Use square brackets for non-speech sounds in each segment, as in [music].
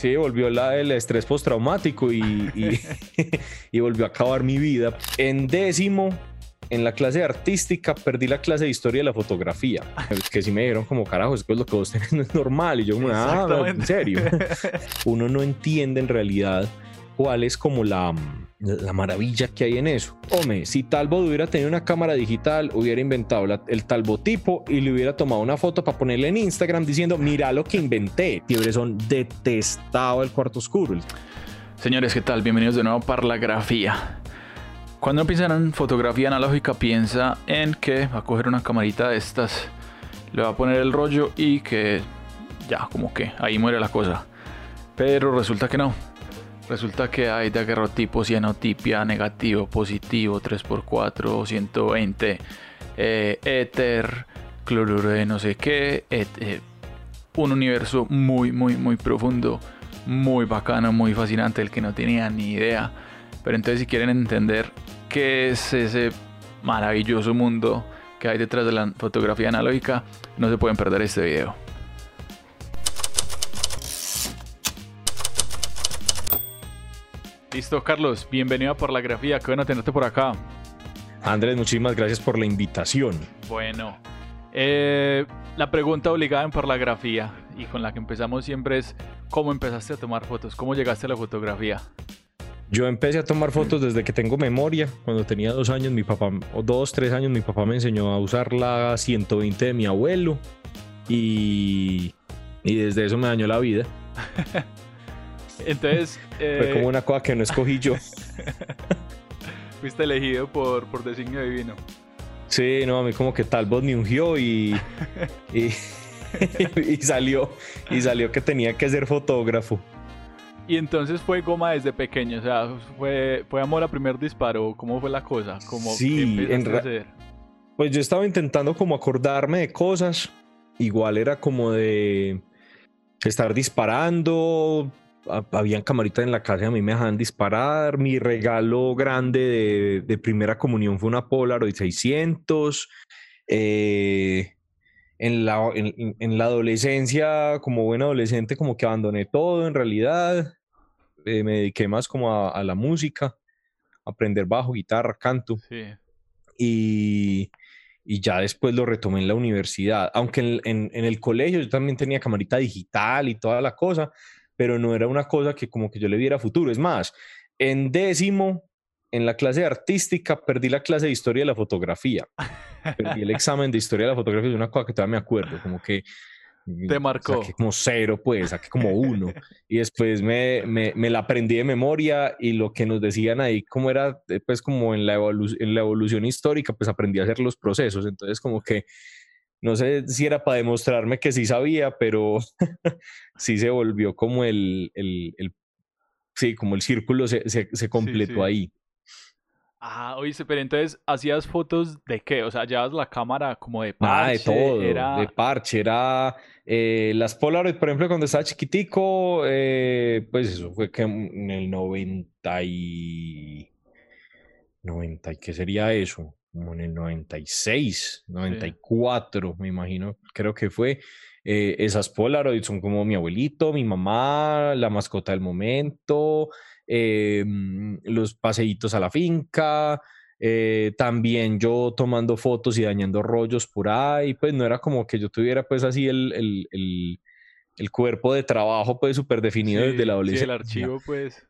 Sí, volvió la, el estrés postraumático y, y, [laughs] [laughs] y volvió a acabar mi vida. En décimo, en la clase de artística perdí la clase de historia de la fotografía. Que sí me dijeron como, carajo, es que lo que vos tenés no es normal. Y yo como, ah, en serio. [laughs] Uno no entiende en realidad cuál es como la, la maravilla que hay en eso. Hombre, si Talbot hubiera tenido una cámara digital, hubiera inventado el Talbotipo y le hubiera tomado una foto para ponerle en Instagram diciendo, mira lo que inventé. son detestado el cuarto oscuro. Señores, ¿qué tal? Bienvenidos de nuevo a grafía. Cuando piensa en fotografía analógica, piensa en que va a coger una camarita de estas, le va a poner el rollo y que ya, como que ahí muere la cosa. Pero resulta que no. Resulta que hay daguerrotipo, cianotipia, negativo, positivo, 3x4, 120, eh, éter, cloruro de no sé qué. Eh, un universo muy, muy, muy profundo, muy bacano, muy fascinante, el que no tenía ni idea. Pero entonces si quieren entender qué es ese maravilloso mundo que hay detrás de la fotografía analógica, no se pueden perder este video. Listo, Carlos, bienvenido a Por la Grafía, qué bueno tenerte por acá. Andrés, muchísimas gracias por la invitación. Bueno, eh, la pregunta obligada en Por la Grafía y con la que empezamos siempre es, ¿cómo empezaste a tomar fotos? ¿Cómo llegaste a la fotografía? Yo empecé a tomar fotos desde que tengo memoria. Cuando tenía dos años, mi papá, o dos, tres años, mi papá me enseñó a usar la 120 de mi abuelo. Y, y desde eso me dañó la vida. [laughs] Entonces. Fue como eh, una cosa que no escogí yo. [laughs] Fuiste elegido por, por designio divino. Sí, no, a mí como que Talbot me ungió y, [laughs] y, y, salió, y salió que tenía que ser fotógrafo. Y entonces fue goma desde pequeño, o sea, fue, fue amor a primer disparo, ¿cómo fue la cosa? ¿Cómo sí, en hacer? Pues yo estaba intentando como acordarme de cosas, igual era como de estar disparando, habían camaritas en la casa y a mí me dejaban disparar. Mi regalo grande de, primera comunión fue una Polaroid 600. Eh, en, la, en, la adolescencia, como buen adolescente, como que abandoné todo en realidad. Eh, me dediqué más como a, la música, aprender bajo, guitarra, canto. Y, y ya después lo retomé en la universidad. Aunque en, en, el colegio yo también tenía camarita digital y toda la cosa, pero no era una cosa que como que yo le viera futuro. Es más, en décimo, en la clase de artística, perdí la clase de historia de la fotografía. Perdí el examen de historia de la fotografía, es una cosa que todavía me acuerdo, como que... Te marcó. Saqué como cero, pues, saqué como uno. y después me, me, me, la aprendí de memoria y lo que nos decían ahí, como era, pues, como en la, en la evolución histórica, pues aprendí a hacer los procesos. Entonces, como que no sé si era para demostrarme que sí sabía, pero [laughs] sí se volvió como el, el, sí, como el círculo se, se, completó ahí. Ah, oíste, pero entonces, ¿hacías fotos de qué? O sea, llevas la cámara como de parche. Ah, de todo, era... de parche. Era eh, las Polaroid, por ejemplo, cuando estaba chiquitico, eh, pues eso fue que en el 90 y... 90, ¿y qué sería eso? Como en el 96, 94, me imagino, creo que fue. Eh, esas Polaroid son como mi abuelito, mi mamá, la mascota del momento, eh, los paseitos a la finca, eh, también yo tomando fotos y dañando rollos por ahí, pues no era como que yo tuviera pues así el, el, el, el cuerpo de trabajo pues súper definido desde la adolescencia. Sí, el archivo pues.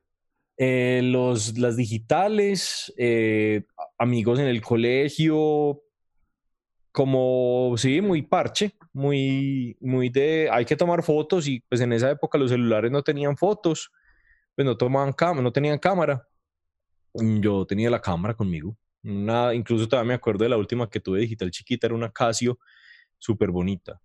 Los, las digitales, amigos en el colegio, como, sí, muy parche, muy, muy de, hay que tomar fotos y pues en esa época los celulares no tenían fotos, pues no tomaban cámara, no tenían cámara. Yo tenía la cámara conmigo. Una, incluso todavía me acuerdo de la última que tuve digital chiquita, era una Casio súper bonita.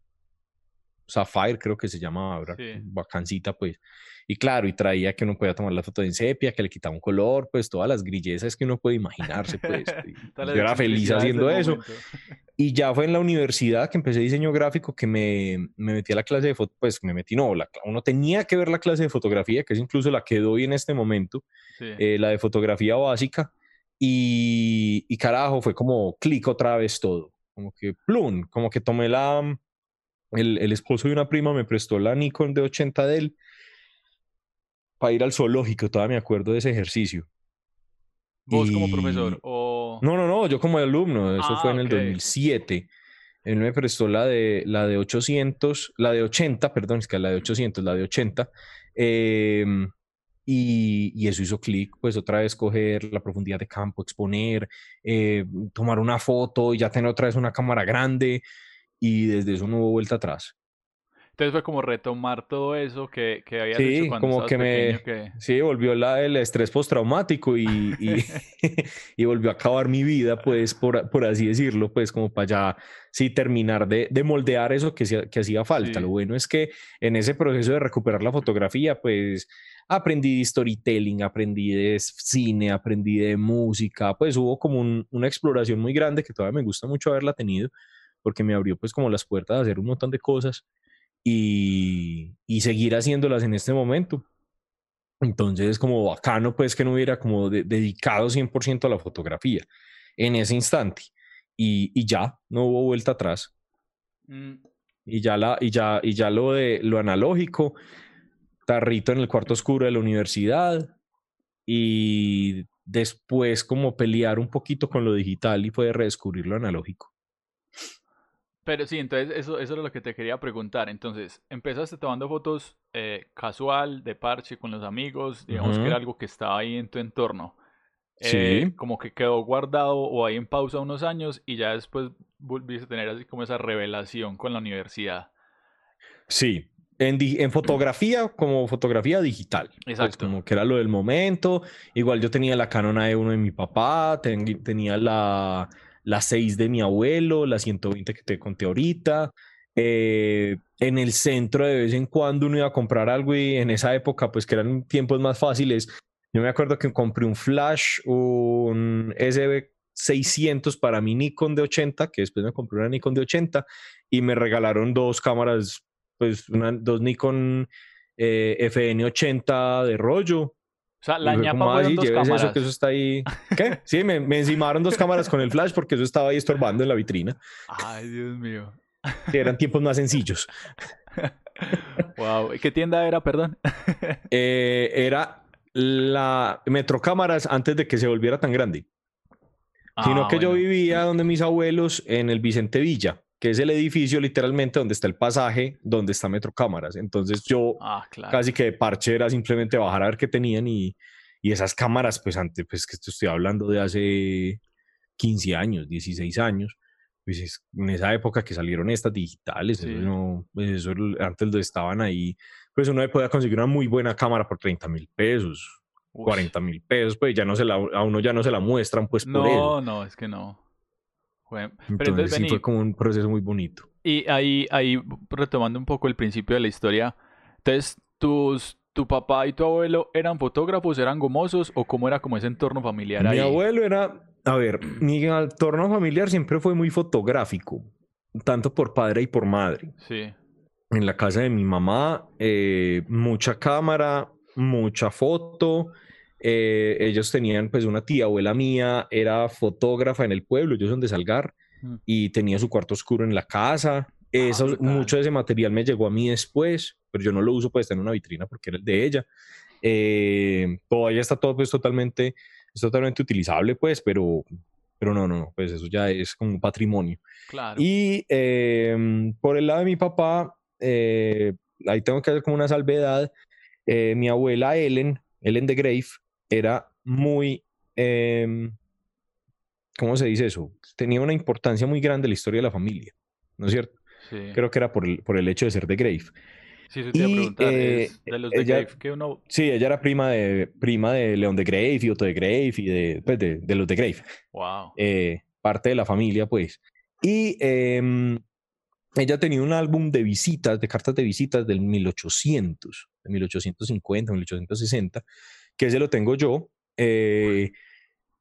Sapphire creo que se llamaba, bacancita pues. Y claro, y traía que uno podía tomar la foto en sepia, que le quitaba un color, pues todas las grillezas que uno puede imaginarse, pues. [laughs] yo era feliz haciendo eso. [laughs] Y ya fue en la universidad que empecé diseño gráfico que me, me metí a la clase de foto, pues me metí, no, la, uno tenía que ver la clase de fotografía, que es incluso la que doy en este momento, eh, la de fotografía básica. Y, y carajo, fue como clic otra vez todo, como que plum, como que tomé la, el, el, esposo de una prima me prestó la Nikon de 80 de él para ir al zoológico, todavía me acuerdo de ese ejercicio. ¿Vos como profesor o...? No, no, no, yo como alumno, eso fue en ah, el 2007. Él me prestó la de, la de 800, la de 80, perdón, es que la de 800, la de 80. Em, y, eso hizo clic, pues otra vez coger la profundidad de campo, exponer, eh, tomar una foto y ya tener otra vez una cámara grande y desde eso no hubo vuelta atrás. Entonces fue como retomar todo eso que, que había sí, hecho cuando como que me, Sí, volvió la, el estrés postraumático y, y, [laughs] [laughs] y, volvió a acabar mi vida, pues, por, por, así decirlo, pues, como para ya, sí, terminar de, de moldear eso que, que hacía falta. Lo bueno es que en ese proceso de recuperar la fotografía, pues, aprendí de storytelling, aprendí de cine, aprendí de música, pues hubo como una exploración muy grande que todavía me gusta mucho haberla tenido, porque me abrió pues como las puertas a hacer un montón de cosas y, seguir haciéndolas en este momento. Entonces es como bacano pues que no hubiera como dedicado 100% a la fotografía en ese instante y, ya, no hubo vuelta atrás. Mm. Y ya, la, y, ya, y ya lo de lo analógico, tarrito en el cuarto oscuro de la universidad y después como pelear un poquito con lo digital y poder redescubrir lo analógico. Pero sí, entonces eso, eso era lo que te quería preguntar. Entonces, empezaste tomando fotos eh, casual, de parche, con los amigos, digamos que era algo que estaba ahí en tu entorno. Eh, sí. Como que quedó guardado o ahí en pausa unos años y ya después volviste a tener así como esa revelación con la universidad. Sí, en, en, fotografía como fotografía digital. Pues, Exacto. como que era lo del momento. Igual yo tenía la Canon A1 de mi papá, tenía la la 6 de mi abuelo, la 120 que te conté ahorita. Eh, en el centro de vez en cuando uno iba a comprar algo y en esa época, pues que eran tiempos más fáciles. Yo me acuerdo que compré un flash, un SB600 para mi Nikon de 80, que después me compré una Nikon de 80 y me regalaron dos cámaras, pues una, dos Nikon eh, FN80 de rollo sea, la ñapa fueron dos cámaras. Eso, que eso está ahí. ¿Qué? Sí, me, me, encimaron dos cámaras con el flash porque eso estaba ahí estorbando en la vitrina. Ay, Dios mío. Que eran tiempos más sencillos. [laughs] wow. ¿Qué tienda era, perdón? Eh, era la Metrocámaras antes de que se volviera tan grande. Sino ah, que yo vivía donde mis abuelos en el Vicente Villa que es el edificio literalmente donde está el pasaje, donde está Metro Cámaras. Entonces yo ah, casi que de parche era simplemente bajar a ver qué tenían y, y esas cámaras, pues antes, pues que estoy hablando de hace 15 años, 16 años, pues en esa época que salieron estas digitales, eso no, pues eso antes estaban ahí, pues uno podía conseguir una muy buena cámara por 30 mil pesos, 40 mil pesos, pues ya no se la, a uno ya no se la muestran pues por no, eso. No, no, es que no. Pero entonces, sí fue como un proceso muy bonito. Y ahí, ahí, retomando un poco el principio de la historia, entonces, tus, ¿tu papá y tu abuelo eran fotógrafos, eran gomosos o cómo era como ese entorno familiar mi abuelo era, a ver, mi entorno familiar siempre fue muy fotográfico, tanto por padre y por madre. Sí. En la casa de mi mamá, eh, mucha cámara, mucha foto, eh, ellos tenían, pues una tía abuela mía era fotógrafa en el pueblo, ellos son de Salgar, mm. y tenía su cuarto oscuro en la casa. Ah, Eso, mucho de ese material me llegó a mí después, pero yo no lo uso, pues está en una vitrina porque era el de ella. Eh, todavía está todo pues totalmente, es totalmente utilizable, pues, pero, pero no, no, pues eso ya es como un patrimonio. Claro. Y em, por el lado de mi papá, eh, ahí tengo que hacer como una salvedad. Eh, mi abuela Ellen, Ellen de Grave, era muy, eh, ¿cómo se dice eso? Tenía una importancia muy grande en la historia de la familia, ¿no es cierto? Creo que era por el, por el hecho de ser de Grave. Sí, se te iba a preguntar, eh, de los de Grave, que uno... Sí, ella era prima de, prima de León de Grave y Otto de Grave y de, pues, de, de, los de Grave. Wow. Eh, parte de la familia, pues. Y eh, ella tenía un álbum de visitas, de cartas de visitas del 1800, de 1850, 1860, que ese lo tengo yo. Eh,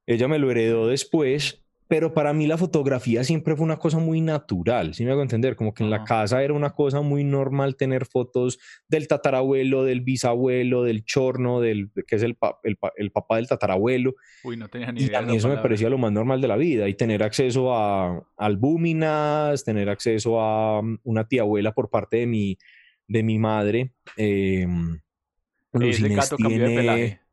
ella me lo heredó después, pero para mí la fotografía siempre fue una cosa muy natural, si me hago entender, como que en la casa era una cosa muy normal tener fotos del tatarabuelo, del bisabuelo, del chorno, del, que es el, el, papá del tatarabuelo. Uy, no tenía ni idea. Y a mí eso me parecía lo más normal de la vida, y tener acceso a albúminas, tener acceso a mm, una tía abuela por parte de mi, de mi madre. Eh, Ese gato cambió de pelaje.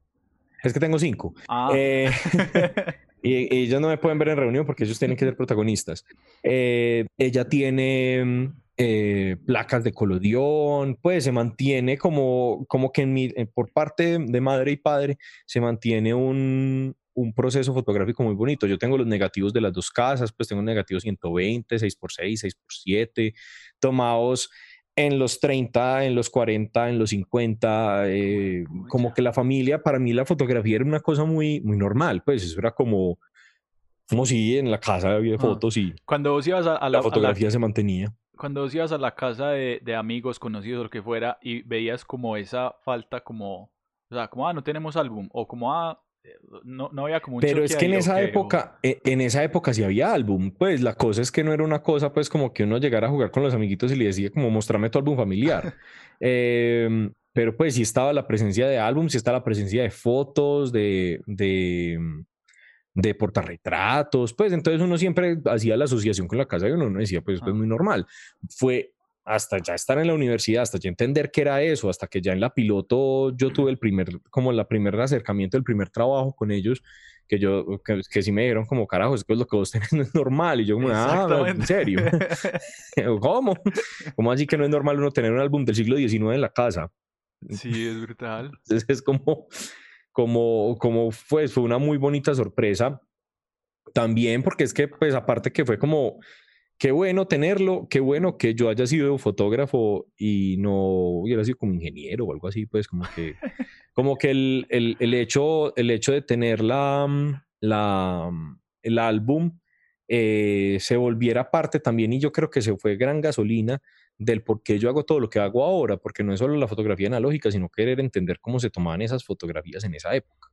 Es que tengo cinco. Ah. Eh, [laughs] y, ellos no me pueden ver en reunión porque ellos tienen que ser protagonistas. Eh, ella tiene mm, eh, placas de colodión, pues se mantiene como, como que en mi, por parte de madre y padre se mantiene un, un proceso fotográfico muy bonito. Yo tengo los negativos de las dos casas, pues tengo negativos 120, 6x6, 6x7, tomados en los 30, en los 40, en los 50, eh, como que la familia, para mí la fotografía era una cosa muy, muy normal, pues eso era como, como si en la casa había ah. fotos y cuando vos ibas a, la, fotografía se mantenía. Cuando vos ibas a la casa de, de amigos, conocidos, o lo que fuera, y veías como esa falta, como, o sea, como, ah, no tenemos álbum, o como, ah, no, no había como un Pero es que en esa época, e, en esa época sí había álbum. Pues la cosa es que no era una cosa, pues como que uno llegara a jugar con los amiguitos y le decía como mostrame tu álbum familiar. [laughs] Em, pero pues sí estaba la presencia de álbum, sí está la presencia de fotos, de, de, de portarretratos. Pues entonces uno siempre hacía la asociación con la casa y uno decía, pues es ah. muy normal. Fue hasta ya estar en la universidad, hasta ya entender qué era eso, hasta que ya en la piloto yo tuve el primer, como la primer acercamiento, el primer trabajo con ellos, que yo, que, que sí me dieron como, carajo, es que lo que vos [laughs] tenés no es normal. Y yo como, ah, en serio. [laughs] ¿Cómo? ¿Cómo así que no es normal uno tener un álbum del siglo XIX en la casa? Sí, es brutal. Entonces es como, como, como fue, fue una muy bonita sorpresa. También porque es que, pues aparte que fue como, qué bueno tenerlo, qué bueno que yo haya sido fotógrafo y no hubiera sido como ingeniero o algo así, pues como que, como que el, el, el hecho, el hecho de tener la, mm, la, mm, el álbum eh, se volviera parte también y yo creo que se fue gran gasolina del por qué yo hago todo lo que hago ahora, porque no es solo la fotografía analógica, sino querer entender cómo se tomaban esas fotografías en esa época.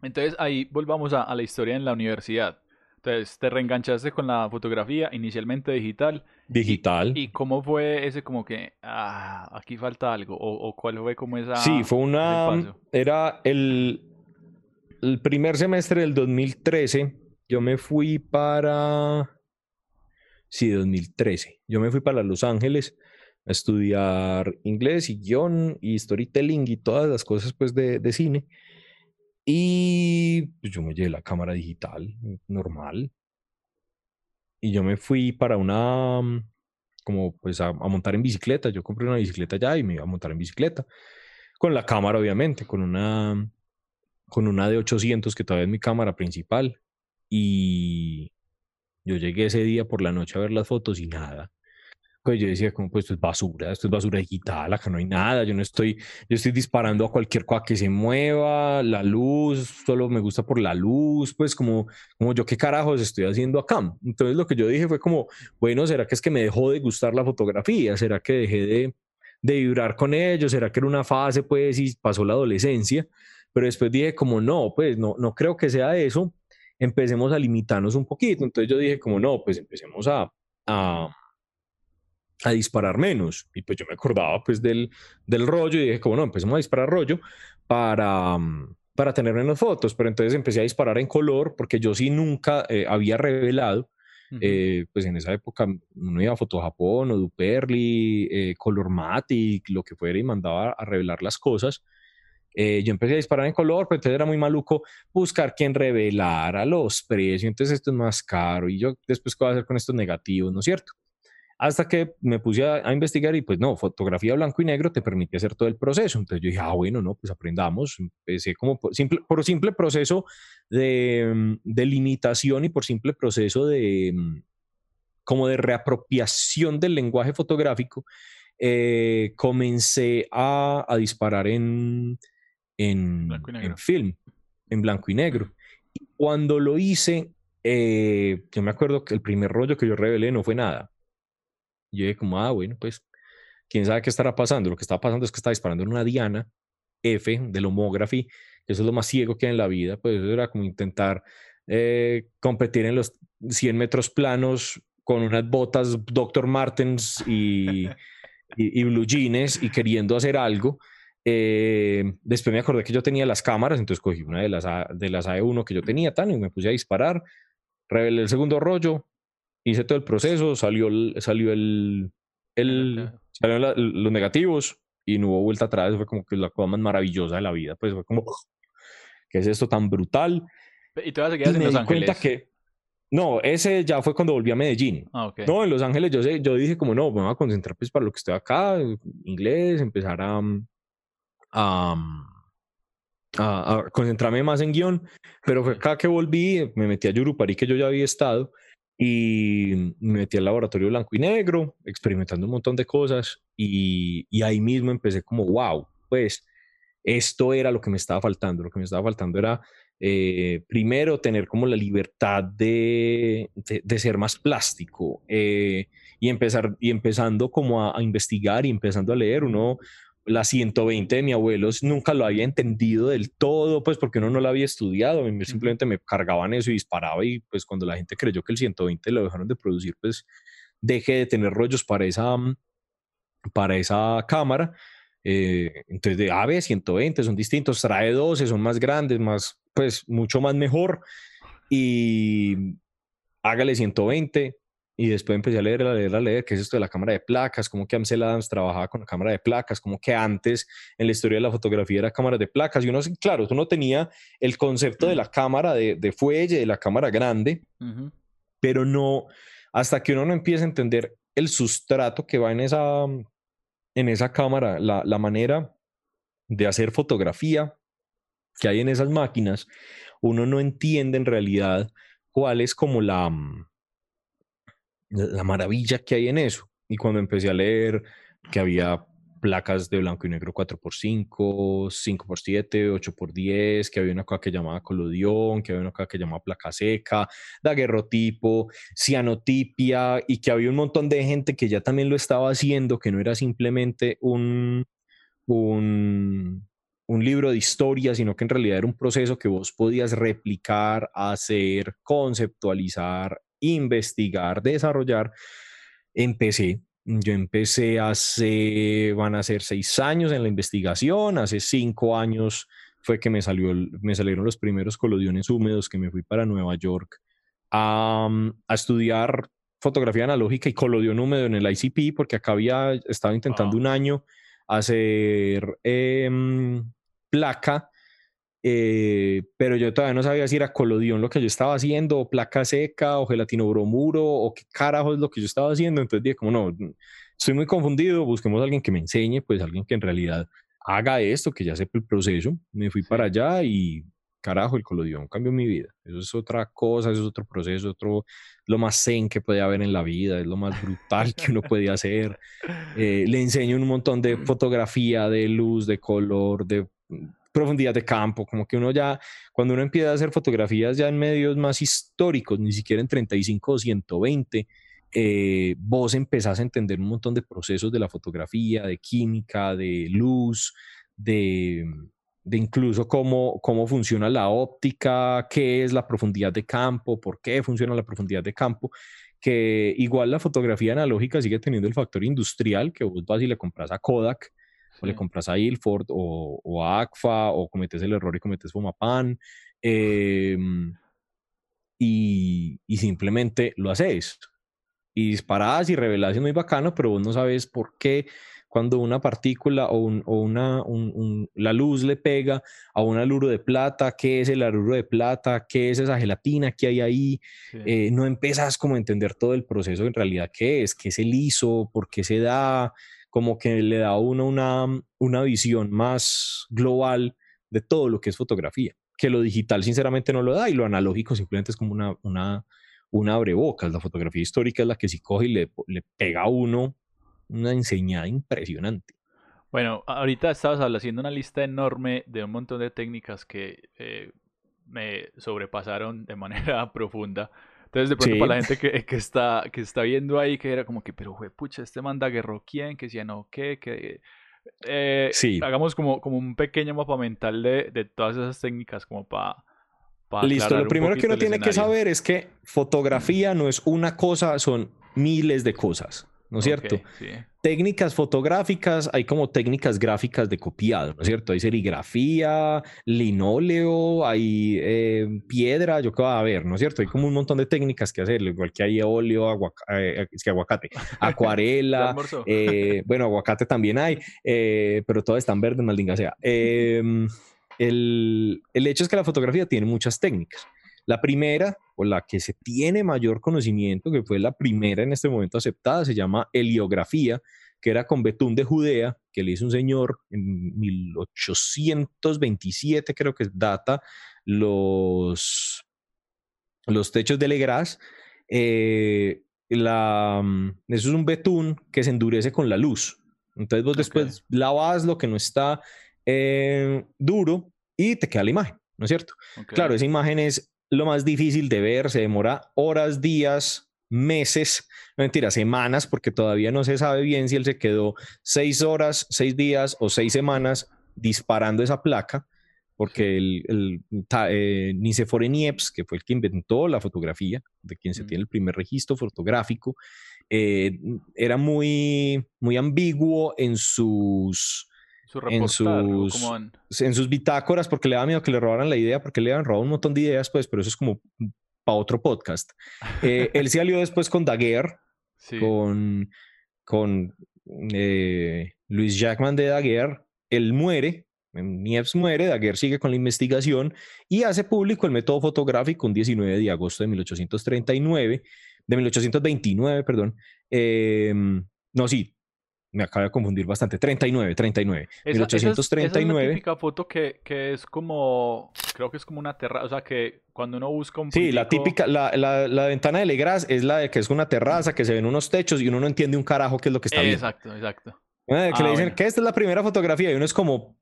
Entonces ahí volvamos a, a la historia en la universidad. Entonces, te reenganchaste con la fotografía, inicialmente digital. Digital. ¿Y, cómo fue ese como que, ah, aquí falta algo? ¿O, cuál fue como esa... Sí, fue una... Era el, el primer semestre del 2013. Yo me fui para... Sí, 2013. Yo me fui para Los Ángeles a estudiar inglés y guion y storytelling y todas las cosas pues de, de cine. Y pues, yo me llevé la cámara digital normal. Y yo me fui para una, mm, como pues a, montar en bicicleta. Yo compré una bicicleta ya y me iba a montar en bicicleta. Con la cámara, obviamente, con una, con una de 800 que todavía es mi cámara principal. Y yo llegué ese día por la noche a ver las fotos y nada pues yo decía como pues esto es basura, esto es basura digital, acá no hay nada, yo no estoy, yo estoy disparando a cualquier cosa que se mueva, la luz, solo me gusta por la luz, pues como, como yo qué carajos estoy haciendo acá. Entonces lo que yo dije fue como, bueno, ¿será que es que me dejó de gustar la fotografía? ¿Será que dejé de, de vibrar con ellos? ¿Será que era una fase pues y pasó la adolescencia? Pero después dije como, no, pues no, no creo que sea eso, empecemos a limitarnos un poquito. Entonces yo dije como, no, pues empecemos a... a a disparar menos. Y pues yo me acordaba pues del, del rollo y dije, como no, empecemos a disparar rollo para, mm, para tener menos fotos. Pero entonces empecé a disparar en color porque yo sí nunca eh, había revelado. Eh, pues en esa época uno iba a Foto Japón o Duperli, eh, Colormatic, lo que fuera y mandaba a revelar las cosas. Eh, yo empecé a disparar en color, pero entonces era muy maluco buscar quién revelara los precios. Entonces esto es más caro. Y yo después, ¿qué voy a hacer con estos negativos? ¿No es cierto? Hasta que me puse a, investigar y pues no, fotografía blanco y negro te permite hacer todo el proceso. Entonces yo dije, ah, bueno, no, pues aprendamos. Empecé como por simple, por simple proceso de, mm, de limitación y por simple proceso de mm, como de reapropiación del lenguaje fotográfico, eh, comencé a, a, disparar en, en, en, film, en blanco y negro. Y cuando lo hice, eh, yo me acuerdo que el primer rollo que yo revelé no fue nada yo dije como, ah, bueno, pues, quién sabe qué estará pasando. Lo que estaba pasando es que estaba disparando en una Diana F del homography, eso es lo más ciego que hay en la vida, pues eso era como intentar eh, competir en los 100 metros planos con unas botas Dr. Martens y, y, blue jeans y queriendo hacer algo. Eh, después me acordé que yo tenía las cámaras, entonces cogí una de las, de las AE1 que yo tenía tan y me puse a disparar. Revelé el segundo rollo, hice todo el proceso, salió el, salió el, el salieron los negativos, y no hubo vuelta atrás, fue como que la cosa más maravillosa de la vida, pues fue como, ¿qué es esto tan brutal? ¿Y te vas a quedar en Los Ángeles? que, no, ese ya fue cuando volví a Medellín. Ah, okay. No, en Los Ángeles yo, sé, yo dije como, no, me voy a concentrar pues para lo que estoy acá, inglés, empezar a, a, a, concentrarme más en guion, pero fue acá que volví, me metí a Yurupari que yo ya había estado y me metí al laboratorio blanco y negro, experimentando un montón de cosas y, y, ahí mismo empecé como, wow, pues esto era lo que me estaba faltando, lo que me estaba faltando era eh, primero tener como la libertad de, de, ser más plástico eh, y empezar y empezando como a, a, investigar y empezando a leer uno la 120 de mi abuelo nunca lo había entendido del todo, pues porque uno no lo había estudiado, simplemente me cargaban eso y disparaba y pues cuando la gente creyó que el 120 lo dejaron de producir, pues dejé de tener rollos para esa, para esa cámara. Eh, entonces de AB 120 son distintos, trae 12, son más grandes, más, pues mucho más mejor y hágale 120 y después empecé a leer, a leer, a leer, qué es esto de la cámara de placas, cómo que Amsel Adams trabajaba con la cámara de placas, como que antes en la historia de la fotografía era cámara de placas. Y uno, claro, tú no tenía el concepto de la cámara de, de fuelle, de la cámara grande, pero no, hasta que uno no empieza a entender el sustrato que va en esa, en esa cámara, la, la manera de hacer fotografía que hay en esas máquinas, uno no entiende en realidad cuál es como la la maravilla que hay en eso. Y cuando empecé a leer que había placas de blanco y negro 4x5, 5x7, 8x10, que había una cosa que llamaba colodión, que había una cosa que llamaba placa seca, daguerrotipo, cianotipia, y que había un montón de gente que ya también lo estaba haciendo, que no era simplemente un, un, un libro de historia, sino que en realidad era un proceso que vos podías replicar, hacer, conceptualizar investigar, desarrollar, empecé. Yo empecé hace, van a ser seis años en la investigación, hace cinco años fue que me, salió, me salieron los primeros colodiones húmedos que me fui para Nueva York a, a estudiar fotografía analógica y colodión húmedo en el ICP, porque acá había estado intentando un año hacer eh, placa eh, pero yo todavía no sabía si era colodión lo que yo estaba haciendo, o placa seca, o gelatino bromuro, o qué carajo es lo que yo estaba haciendo. Entonces dije, como no, estoy muy confundido, busquemos a alguien que me enseñe, pues alguien que en realidad haga esto, que ya sepa el proceso. Me fui para allá y carajo, el colodión cambió mi vida. Eso es otra cosa, eso es otro proceso, otro, lo más zen que puede haber en la vida, es lo más brutal que uno puede hacer. [laughs] Eh, le enseño un montón de fotografía, de luz, de color, de profundidad de campo, como que uno ya, cuando uno empieza a hacer fotografías ya en medios más históricos, ni siquiera en 35 o 120, eh, vos empezás a entender un montón de procesos de la fotografía, de química, de luz, de, de incluso cómo, cómo funciona la óptica, qué es la profundidad de campo, por qué funciona la profundidad de campo, que igual la fotografía analógica sigue teniendo el factor industrial, que vos vas y le compras a Kodak, o le compras a Ilford o, o, a ACFA o cometes el error y cometes Fomapan eh, y, y, simplemente lo haces. Y disparás y revelás es muy bacano, pero vos no sabes por qué cuando una partícula o, un, o una, un, la luz le pega a un aluro de plata, qué es el aluro de plata, qué es esa gelatina que hay ahí, eh, no empiezas como a entender todo el proceso en realidad qué es, qué es el ISO, por qué se da, como que le da a uno una, una visión más global de todo lo que es fotografía, que lo digital sinceramente no lo da y lo analógico simplemente es como una, una, una abrebocas. La fotografía histórica es la que sí coge y le, le pega a uno una enseñada impresionante. Bueno, ahorita estabas haciendo una lista enorme de un montón de técnicas que eh, me sobrepasaron de manera [laughs] profunda. Entonces, de pronto, para la gente que, que, está, que está viendo ahí, que era como que, pero, güey, pucha, este manda guerrero quién, que si no, qué, que... Eh, sí. Hagamos como, como un pequeño mapa mental de, de todas esas técnicas, como para... Listo, lo primero que uno tiene que saber es que fotografía no es una cosa, son miles de cosas. ¿No es cierto? Técnicas fotográficas, hay como técnicas gráficas de copiado, ¿no es cierto? Hay serigrafía, linóleo, hay eh, piedra, yo qué va a ver, ¿no es cierto? Hay como un montón de técnicas que hacer, igual que hay óleo, eh, es que aguacate, [laughs] acuarela, eh, bueno, aguacate también hay, pero todas están verdes, maldinga sea. Em, el, el hecho es que la fotografía tiene muchas técnicas. La primera, o la que se tiene mayor conocimiento, que fue la primera en este momento aceptada, se llama heliografía, que era con betún de Judea, que le hizo un señor en 1827, creo que data los, los techos de Legras. Eh, la, eso es un betún que se endurece con la luz. Entonces vos después lavas lo que no está eh, duro y te queda la imagen, ¿no es cierto? Claro, esa imagen es lo más difícil de ver, se demora horas, días, meses, no mentira, semanas, porque todavía no se sabe bien si él se quedó seis horas, seis días o seis semanas disparando esa placa, porque el, el eh, Nicefore Niepce, que fue el que inventó la fotografía, de quien se tiene el primer registro fotográfico, eh, era muy, muy ambiguo en sus en, sus, en sus bitácoras porque le da miedo que le robaran la idea, porque le habían robado un montón de ideas, pues, pero eso es como para otro podcast. Eh, él se alió después con Daguerre, [laughs] con, con eh, Luis Jackman de Daguerre. Él muere, Niepce muere, Daguerre sigue con la investigación y hace público el método fotográfico un 19 de agosto de 1839, de 1829, perdón. Em, no, sí, me acaba de confundir bastante. 39, 39. Esa, 1839. Esa es, típica foto que, que, es como, creo que es como una terraza, o sea, que cuando uno busca un... Sí, la típica, la, la, la, ventana de Legras es la de que es una terraza, que se ven unos techos y uno no entiende un carajo qué es lo que está viendo. Exacto, exacto. Eh, que le ah, dicen que esta es la primera fotografía y uno es como,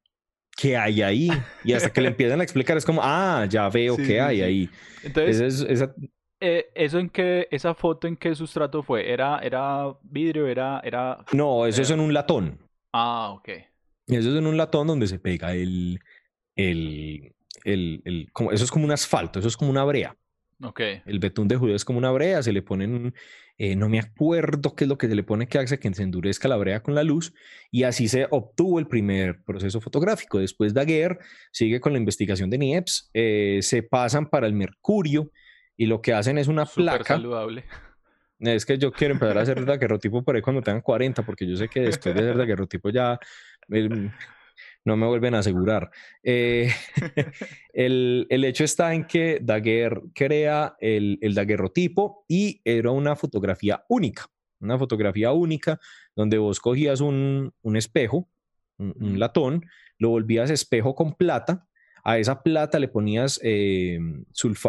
¿qué hay ahí? Y hasta que le [laughs] empiezan a explicar es como, ah, ya veo qué hay ahí. Entonces, esa, eh, ¿Eso en qué, esa foto en qué sustrato fue? ¿Era, era vidrio? ¿Era, era... No, eso es en un latón. Ah, ok. Eso es en un latón donde se pega el, el, el, el como, eso es como un asfalto, eso es como una brea. Ok. El betún de judeo es como una brea, se le ponen, eh, no me acuerdo qué es lo que se le pone que hace que se endurezca la brea con la luz, y así se obtuvo el primer proceso fotográfico. Después Daguerre sigue con la investigación de Niepce, eh, se pasan para el mercurio, y lo que hacen es una placa. saludable. Es que yo quiero empezar a hacer daguerrotipo por ahí cuando tengan 40, porque yo sé que después de hacer daguerrotipo ya em, no me vuelven a asegurar. Eh, [laughs] el, el, hecho está en que Daguerre crea el, el daguerrotipo y era una fotografía única, una fotografía única donde vos cogías un, un espejo, un latón, lo volvías espejo con plata a esa plata le ponías eh,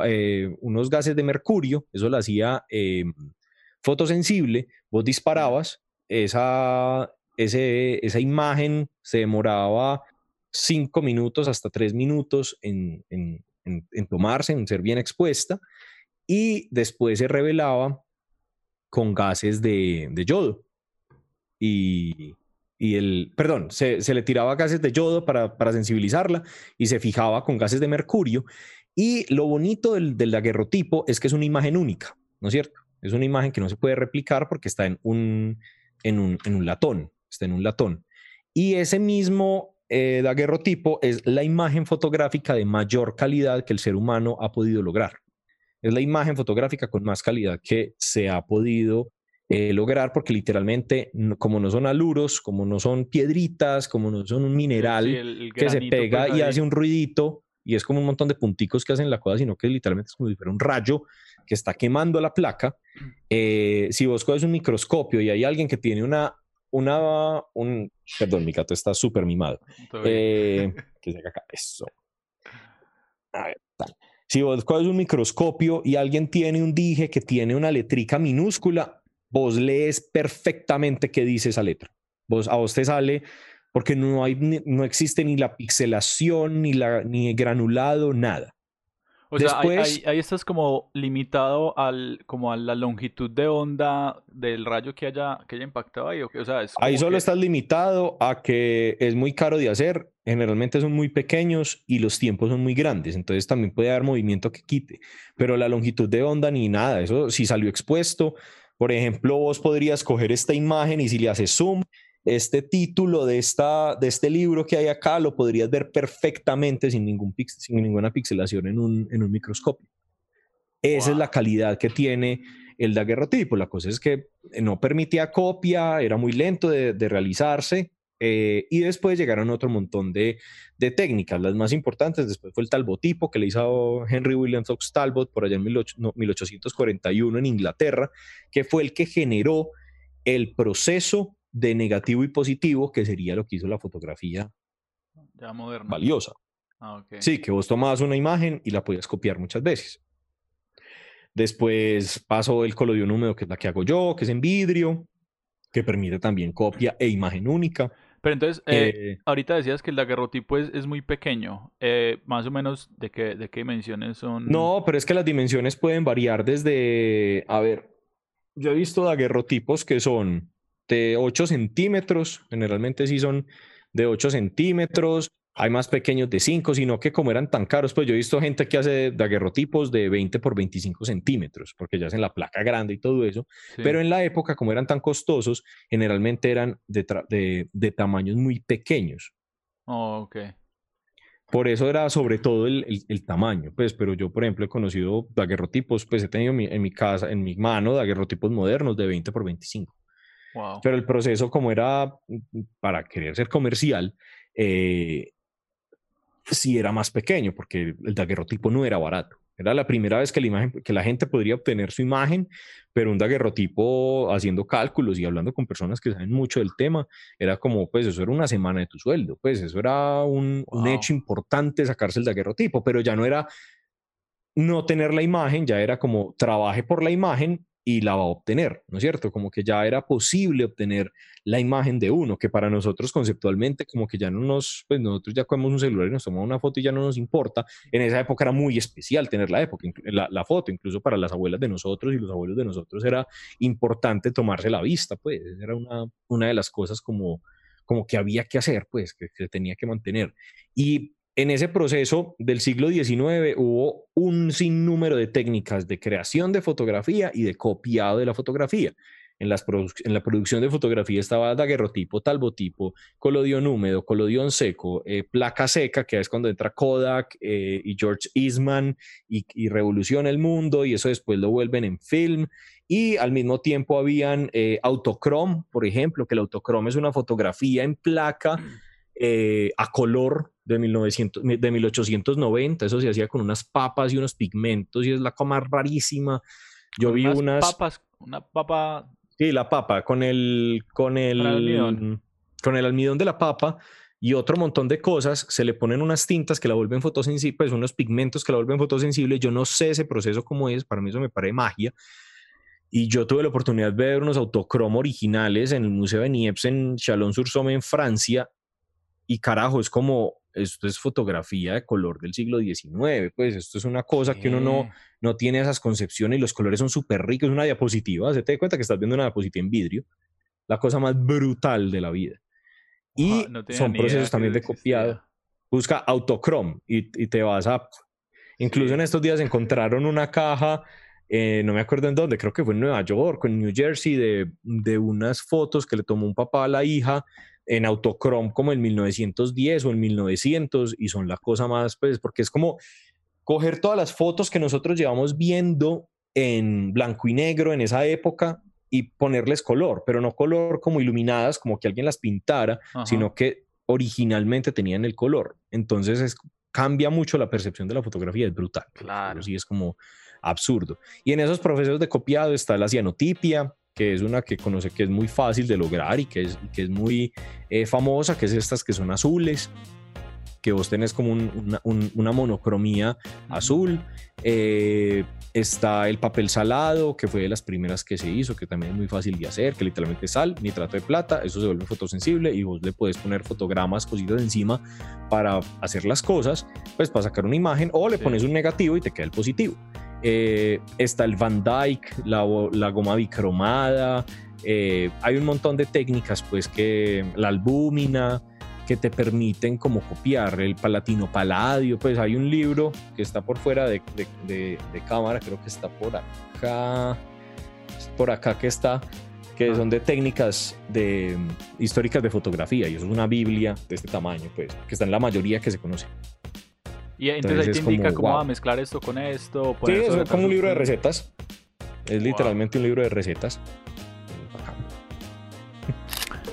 eh, unos gases de mercurio, eso lo hacía eh, fotosensible, vos disparabas, esa, esa imagen se demoraba cinco minutos hasta tres minutos en, tomarse, en ser bien expuesta, y después se revelaba con gases de, de yodo. Y, y el, perdón, se, se, le tiraba gases de yodo para, para, sensibilizarla y se fijaba con gases de mercurio. Y lo bonito del, del daguerrotipo es que es una imagen única, ¿no es cierto? Es una imagen que no se puede replicar porque está en un, en un, en un latón, está en un latón. Y ese mismo eh, daguerrotipo es la imagen fotográfica de mayor calidad que el ser humano ha podido lograr. Es la imagen fotográfica con más calidad que se ha podido eh, lograr porque literalmente como no son aluros, como no son piedritas, como no son un mineral que se pega pues, y hace un ruidito y es como un montón de punticos que hacen la cosa, sino que literalmente es como si fuera un rayo que está quemando la placa. Eh, si vos coges un microscopio y hay alguien que tiene una, una, un, perdón, mi gato está súper mimado. Eh, [laughs] que se acá, eso. A ver, tal. Si vos coges un microscopio y alguien tiene un dije que tiene una letrica minúscula, vos lees perfectamente qué dice esa letra. Vos, a vos te sale porque no, hay, no existe ni la pixelación, ni, la, ni granulado, nada. O sea, ahí, estás como limitado al, como a la longitud de onda del rayo que haya, que haya impactado ahí. O, sea, ahí solo estás limitado a que es muy caro de hacer, generalmente son muy pequeños y los tiempos son muy grandes, entonces también puede haber movimiento que quite, pero la longitud de onda ni nada, eso si salió expuesto, Por ejemplo, vos podrías coger esta imagen y si le haces zoom, este título de, esta, de este libro que hay acá lo podrías ver perfectamente sin, ningún sin ninguna pixelación en un, en un microscopio. Esa es la calidad que tiene el daguerrotipo. La cosa es que no permitía copia, era muy lento de, de realizarse eh, y después llegaron otro montón de, de, técnicas. Las más importantes después fue el talbotipo que le hizo Henry William Fox Talbot por allá en 1841 en Inglaterra, que fue el que generó el proceso de negativo y positivo, que sería lo que hizo la fotografía ya moderna. valiosa. Ah, sí, que vos tomabas una imagen y la podías copiar muchas veces. Después pasó el colodión húmedo, que es la que hago yo, que es en vidrio, que permite también copia e imagen única. Pero entonces, eh, eh, ahorita decías que el daguerrotipo es, es muy pequeño. Eh, más o menos, ¿de qué, ¿de qué dimensiones son? No, pero es que las dimensiones pueden variar desde, a ver, yo he visto daguerrotipos que son de 8 centímetros, generalmente sí son de 8 centímetros, hay más pequeños de 5, sino que como eran tan caros, pues yo he visto gente que hace daguerrotipos de 20 por 25 centímetros, porque ya hacen la placa grande y todo eso, pero en la época, como eran tan costosos, generalmente eran de, de, tamaños muy pequeños. Oh, ok. Por eso era sobre todo el, el, tamaño, pues, pero yo, por ejemplo, he conocido daguerrotipos, pues he tenido en mi casa, en mi mano, daguerrotipos modernos de 20 por 25. Wow. Pero el proceso, como era mm, para querer ser comercial, eh, si era más pequeño, porque el daguerrotipo no era barato. Era la primera vez que la, imagen, que la gente podría obtener su imagen, pero un daguerrotipo haciendo cálculos y hablando con personas que saben mucho del tema, era como, pues eso era una semana de tu sueldo, pues eso era un, un hecho importante sacarse el daguerrotipo, pero ya no era no tener la imagen, ya era como trabaje por la imagen y la va a obtener, ¿no es cierto? Como que ya era posible obtener la imagen de uno, que para nosotros conceptualmente como que ya no nos, pues nosotros ya cogemos un celular y nos tomamos una foto y ya no nos importa. En esa época era muy especial tener la, época, la, foto, incluso para las abuelas de nosotros y los abuelos de nosotros era importante tomarse la vista, pues era una, una de las cosas como, como que había que hacer, pues que se tenía que mantener. Y en ese proceso del siglo XIX hubo un sinnúmero de técnicas de creación de fotografía y de copiado de la fotografía. En, la producción de fotografía estaba daguerrotipo, talbotipo, colodión húmedo, colodión seco, eh, placa seca, que es cuando entra Kodak eh, y George Eastman y, y, revoluciona el mundo y eso después lo vuelven en film. Y al mismo tiempo habían eh, autocrom, por ejemplo, que el autocrom es una fotografía en placa eh, a color de, 1900, de 1890. Eso se hacía con unas papas y unos pigmentos y es la coma rarísima. Yo vi unas papas, una papa. Sí, la papa con el con el, almidón. con el almidón de la papa y otro montón de cosas. Se le ponen unas tintas que la vuelven fotosensible, pues unos pigmentos que la vuelven fotosensible. Yo no sé ese proceso cómo es. Para mí eso me parece magia. Y yo tuve la oportunidad de ver unos autocromo originales en el Museo de Niepce en Chalon-sur-Somme en Francia y carajo, es como, esto es fotografía de color del siglo XIX, pues esto es una cosa que uno no, no tiene esas concepciones y los colores son súper ricos, es una diapositiva, se te da cuenta que estás viendo una diapositiva en vidrio, la cosa más brutal de la vida. Y son procesos también de copiado. Busca autocrom y, y, te vas a... Incluso en estos días encontraron una caja, eh, no me acuerdo en dónde, creo que fue en Nueva York en New Jersey, de, de unas fotos que le tomó un papá a la hija en autocrom como en 1910 o en 1900 y son la cosa más, pues, porque es como coger todas las fotos que nosotros llevamos viendo en blanco y negro en esa época y ponerles color, pero no color como iluminadas, como que alguien las pintara, sino que originalmente tenían el color. Entonces es, cambia mucho la percepción de la fotografía, es brutal. Claro. Sí, es como absurdo. Y en esos procesos de copiado está la cianotipia, que es una que conoce que es muy fácil de lograr y que es, que es muy eh, famosa, que es estas que son azules, que vos tenés como una, monocromía azul. Eh, está el papel salado, que fue de las primeras que se hizo, que también es muy fácil de hacer, que literalmente sal, nitrato de plata, eso se vuelve fotosensible y vos le puedes poner fotogramas, cositas encima para hacer las cosas, pues para sacar una imagen, o le pones un negativo y te queda el positivo. Eh, está el Van Dyke, la, goma bicromada, eh, hay un montón de técnicas, pues que la albúmina, que te permiten como copiar el palatino paladio, pues hay un libro que está por fuera de, cámara, creo que está por acá, por acá que está, que son de técnicas de, históricas de fotografía, y eso es una Biblia de este tamaño, pues, que está en la mayoría que se conoce. Y entonces, ahí te indica cómo va a mezclar esto con esto. Sí, es como un libro de recetas. Es literalmente un libro de recetas.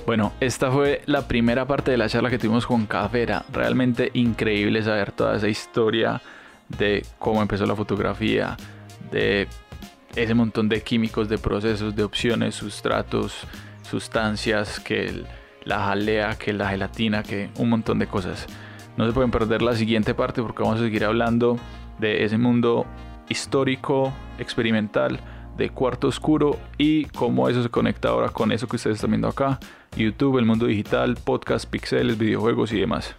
Bueno, esta fue la primera parte de la charla que tuvimos con Cafera. Realmente increíble saber toda esa historia de cómo empezó la fotografía, de ese montón de químicos, de procesos, de opciones, sustratos, sustancias, que la jalea, que la gelatina, que un montón de cosas. No se pueden perder la siguiente parte porque vamos a seguir hablando de ese mundo histórico, experimental, de cuarto oscuro y cómo eso se conecta ahora con eso que ustedes están viendo acá, YouTube, el mundo digital, podcast, pixeles, videojuegos y demás.